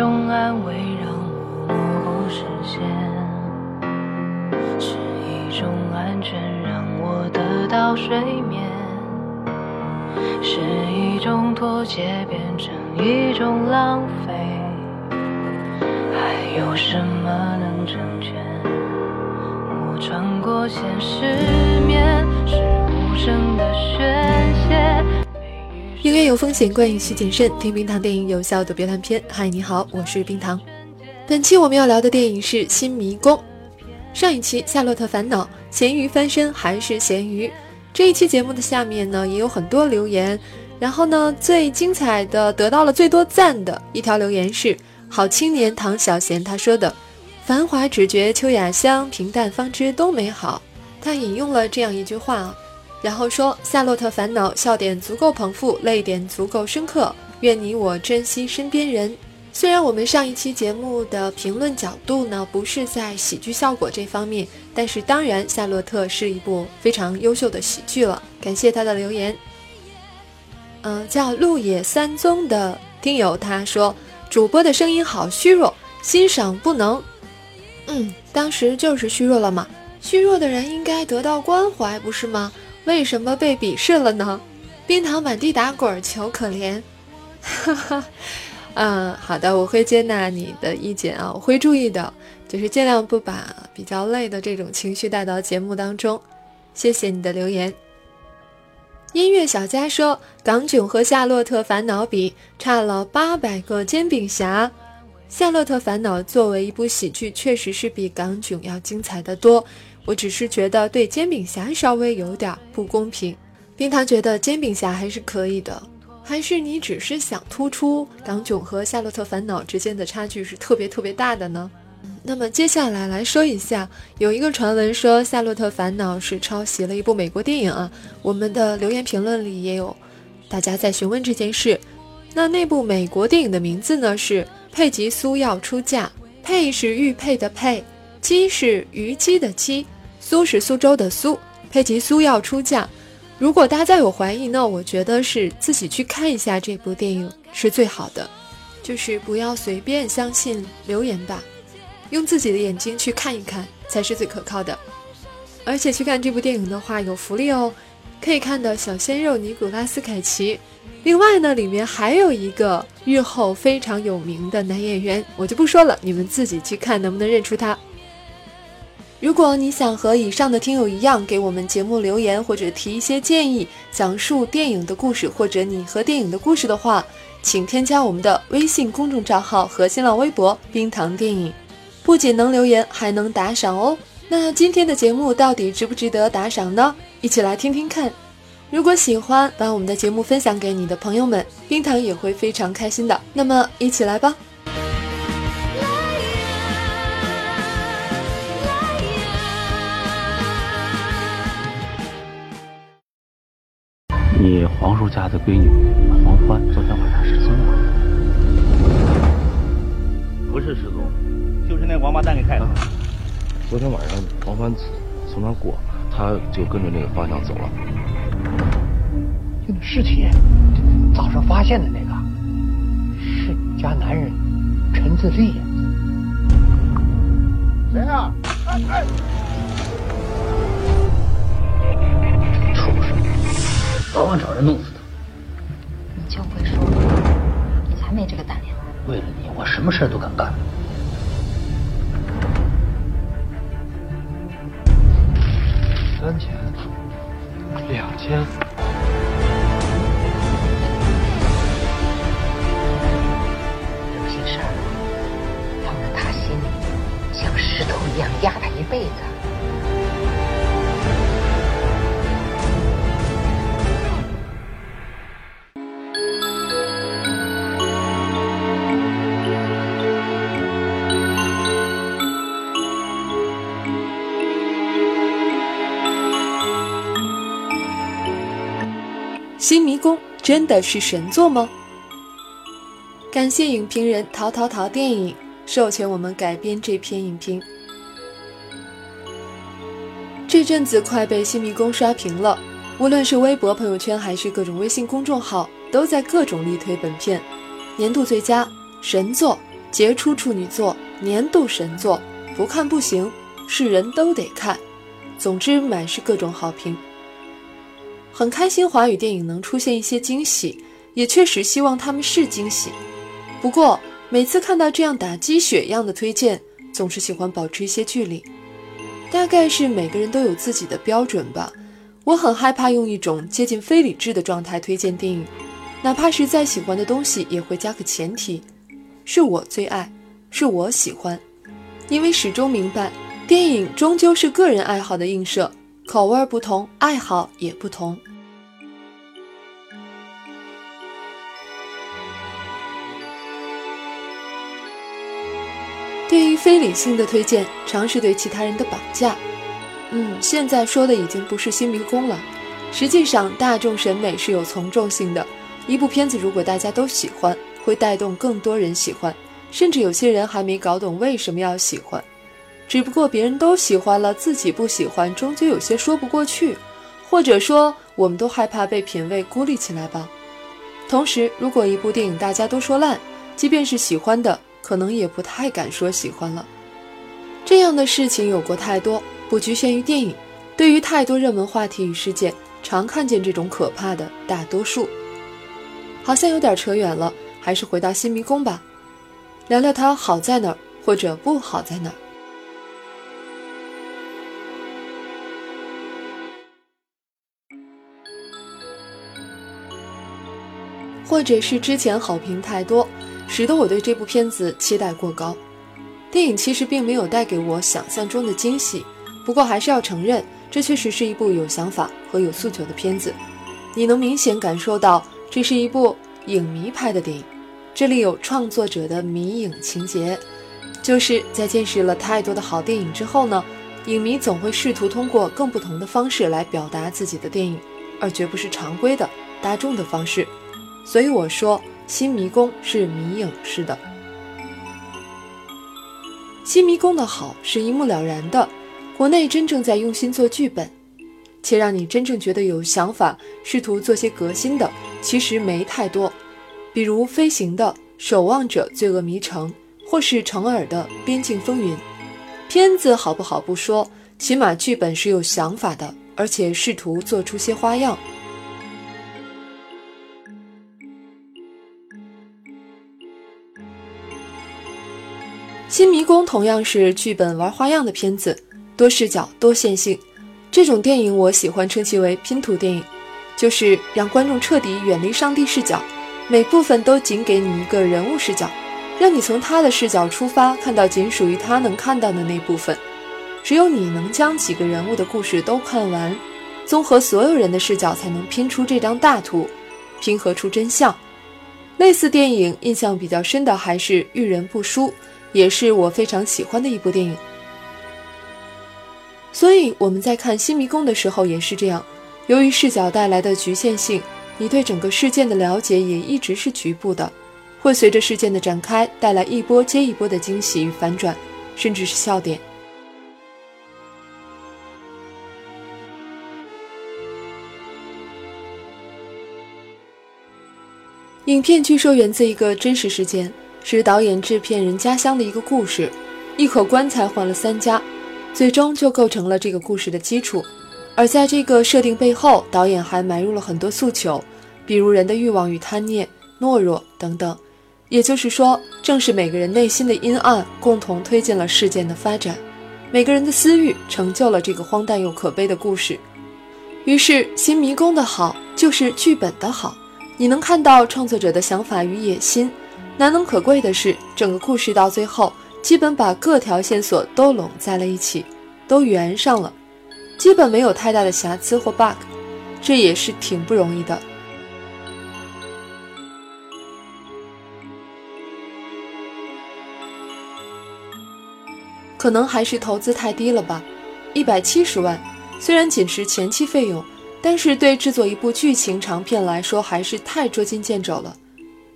种安慰让我模糊视线，是一种安全让我得到睡眠，是一种妥协变成一种浪费，还有什么能成全？我穿过现实面，是有风险，观影需谨慎。听冰糖电影，有效躲避烂片。嗨，你好，我是冰糖。本期我们要聊的电影是《新迷宫》。上一期《夏洛特烦恼》，咸鱼翻身还是咸鱼？这一期节目的下面呢，也有很多留言。然后呢，最精彩的、得到了最多赞的一条留言是好青年唐小贤他说的：“繁华只觉秋雅香，平淡方知都美好。”他引用了这样一句话。然后说《夏洛特烦恼》，笑点足够捧腹，泪点足够深刻。愿你我珍惜身边人。虽然我们上一期节目的评论角度呢不是在喜剧效果这方面，但是当然《夏洛特》是一部非常优秀的喜剧了。感谢他的留言。嗯，叫鹿野三宗的听友他说，主播的声音好虚弱，欣赏不能。嗯，当时就是虚弱了嘛。虚弱的人应该得到关怀，不是吗？为什么被鄙视了呢？冰糖满地打滚，求可怜。哈哈，嗯，好的，我会接纳你的意见啊，我会注意的，就是尽量不把比较累的这种情绪带到节目当中。谢谢你的留言。音乐小佳说，港囧和《夏洛特烦恼》比差了八百个煎饼侠。《夏洛特烦恼》作为一部喜剧，确实是比港囧要精彩的多。我只是觉得对煎饼侠稍微有点不公平。冰糖觉得煎饼侠还是可以的，还是你只是想突出港囧和夏洛特烦恼之间的差距是特别特别大的呢？那么接下来来说一下，有一个传闻说夏洛特烦恼是抄袭了一部美国电影啊。我们的留言评论里也有大家在询问这件事。那那部美国电影的名字呢是佩吉苏要出嫁，佩是玉佩的佩。鸡是虞姬的姬，苏是苏州的苏，佩吉苏要出嫁。如果大家有怀疑呢，我觉得是自己去看一下这部电影是最好的，就是不要随便相信留言吧，用自己的眼睛去看一看才是最可靠的。而且去看这部电影的话有福利哦，可以看到小鲜肉尼古拉斯凯奇。另外呢，里面还有一个日后非常有名的男演员，我就不说了，你们自己去看能不能认出他。如果你想和以上的听友一样给我们节目留言，或者提一些建议，讲述电影的故事，或者你和电影的故事的话，请添加我们的微信公众账号和新浪微博“冰糖电影”，不仅能留言，还能打赏哦。那今天的节目到底值不值得打赏呢？一起来听听看。如果喜欢，把我们的节目分享给你的朋友们，冰糖也会非常开心的。那么，一起来吧。你黄叔家的闺女黄欢昨天晚上失踪了，不是失踪，就是那王八蛋给害的。昨天晚上黄欢从那过，他就跟着那个方向走了。就那尸体，早上发现的那个，是你家男人陈自立。谁啊？哎哎！早晚找人弄死他！你就会说，你才没这个胆量。为了你，我什么事都敢干。三千，两千。有些事儿放在他心里，像石头一样压他一辈子。宫真的是神作吗？感谢影评人淘淘淘电影授权我们改编这篇影评。这阵子快被新迷宫刷屏了，无论是微博、朋友圈，还是各种微信公众号，都在各种力推本片，年度最佳、神作、杰出处女作、年度神作，不看不行，是人都得看。总之，满是各种好评。很开心华语电影能出现一些惊喜，也确实希望他们是惊喜。不过，每次看到这样打鸡血一样的推荐，总是喜欢保持一些距离。大概是每个人都有自己的标准吧。我很害怕用一种接近非理智的状态推荐电影，哪怕是再喜欢的东西，也会加个前提：是我最爱，是我喜欢。因为始终明白，电影终究是个人爱好的映射，口味不同，爱好也不同。对于非理性的推荐，常是对其他人的绑架。嗯，现在说的已经不是新迷宫了。实际上，大众审美是有从众性的。一部片子如果大家都喜欢，会带动更多人喜欢，甚至有些人还没搞懂为什么要喜欢。只不过别人都喜欢了，自己不喜欢，终究有些说不过去。或者说，我们都害怕被品味孤立起来吧。同时，如果一部电影大家都说烂，即便是喜欢的，可能也不太敢说喜欢了。这样的事情有过太多。不局限于电影，对于太多热门话题与事件，常看见这种可怕的大多数。好像有点扯远了，还是回到新迷宫吧，聊聊它好在哪儿，或者不好在哪儿。或者是之前好评太多，使得我对这部片子期待过高。电影其实并没有带给我想象中的惊喜。不过还是要承认，这确实是一部有想法和有诉求的片子。你能明显感受到，这是一部影迷拍的电影。这里有创作者的迷影情节，就是在见识了太多的好电影之后呢，影迷总会试图通过更不同的方式来表达自己的电影，而绝不是常规的大众的方式。所以我说，《新迷宫》是迷影式的，《新迷宫》的好是一目了然的。国内真正在用心做剧本，且让你真正觉得有想法、试图做些革新的，其实没太多。比如《飞行的守望者》《罪恶迷城》，或是程耳的《边境风云》。片子好不好不说，起码剧本是有想法的，而且试图做出些花样。《新迷宫》同样是剧本玩花样的片子。多视角、多线性，这种电影我喜欢称其为拼图电影，就是让观众彻底远离上帝视角，每部分都仅给你一个人物视角，让你从他的视角出发，看到仅属于他能看到的那部分。只有你能将几个人物的故事都看完，综合所有人的视角，才能拼出这张大图，拼合出真相。类似电影印象比较深的还是《遇人不淑》，也是我非常喜欢的一部电影。所以我们在看《新迷宫》的时候也是这样，由于视角带来的局限性，你对整个事件的了解也一直是局部的，会随着事件的展开带来一波接一波的惊喜与反转，甚至是笑点。影片据说源自一个真实事件，是导演制片人家乡的一个故事，一口棺材换了三家。最终就构成了这个故事的基础，而在这个设定背后，导演还埋入了很多诉求，比如人的欲望与贪念、懦弱等等。也就是说，正是每个人内心的阴暗，共同推进了事件的发展。每个人的私欲成就了这个荒诞又可悲的故事。于是，新迷宫的好就是剧本的好，你能看到创作者的想法与野心。难能可贵的是，整个故事到最后。基本把各条线索都拢在了一起，都圆上了，基本没有太大的瑕疵或 bug，这也是挺不容易的。可能还是投资太低了吧，一百七十万，虽然仅是前期费用，但是对制作一部剧情长片来说还是太捉襟见肘了。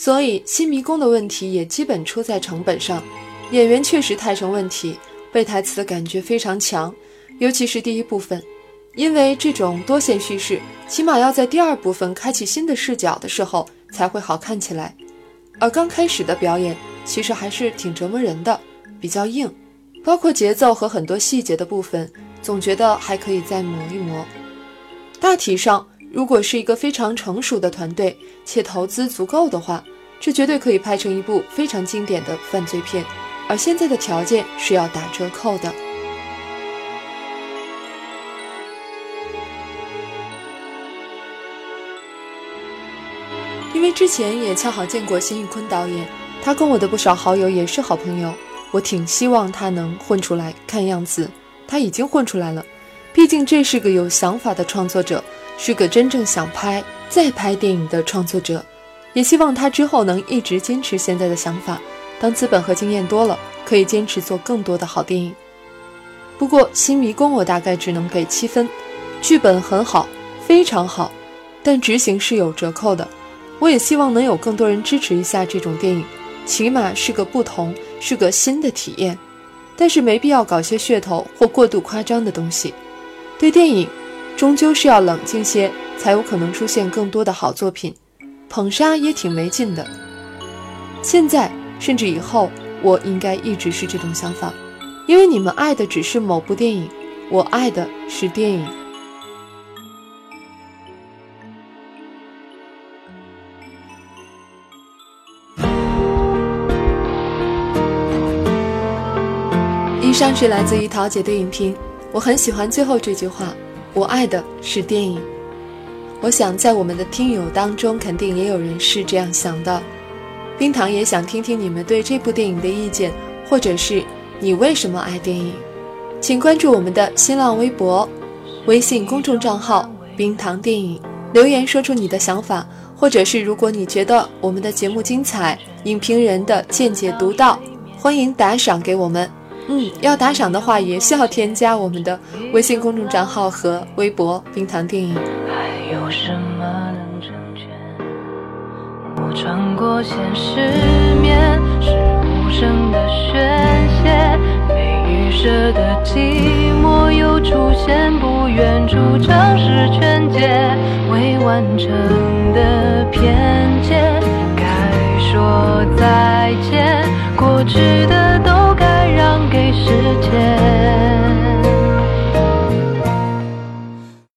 所以新迷宫的问题也基本出在成本上。演员确实太成问题，背台词的感觉非常强，尤其是第一部分，因为这种多线叙事，起码要在第二部分开启新的视角的时候才会好看起来，而刚开始的表演其实还是挺折磨人的，比较硬，包括节奏和很多细节的部分，总觉得还可以再磨一磨。大体上，如果是一个非常成熟的团队且投资足够的话，这绝对可以拍成一部非常经典的犯罪片。而现在的条件是要打折扣的。因为之前也恰好见过辛玉坤导演，他跟我的不少好友也是好朋友，我挺希望他能混出来。看样子他已经混出来了，毕竟这是个有想法的创作者，是个真正想拍再拍电影的创作者。也希望他之后能一直坚持现在的想法，当资本和经验多了，可以坚持做更多的好电影。不过《新迷宫》我大概只能给七分，剧本很好，非常好，但执行是有折扣的。我也希望能有更多人支持一下这种电影，起码是个不同，是个新的体验。但是没必要搞些噱头或过度夸张的东西。对电影，终究是要冷静些，才有可能出现更多的好作品。捧杀也挺没劲的。现在甚至以后，我应该一直是这种想法，因为你们爱的只是某部电影，我爱的是电影。以上是来自于桃姐的影评，我很喜欢最后这句话：“我爱的是电影。”我想在我们的听友当中，肯定也有人是这样想的。冰糖也想听听你们对这部电影的意见，或者是你为什么爱电影？请关注我们的新浪微博、微信公众账号“冰糖电影”，留言说出你的想法，或者是如果你觉得我们的节目精彩，影评人的见解独到，欢迎打赏给我们。嗯，要打赏的话，也需要添加我们的微信公众账号和微博“冰糖电影”。还有什么能成全？我穿过现实面，是无声的宣泄，被预设的寂寞又出现，不愿主张是全解，未完成的偏见，该说再见，过去的世界。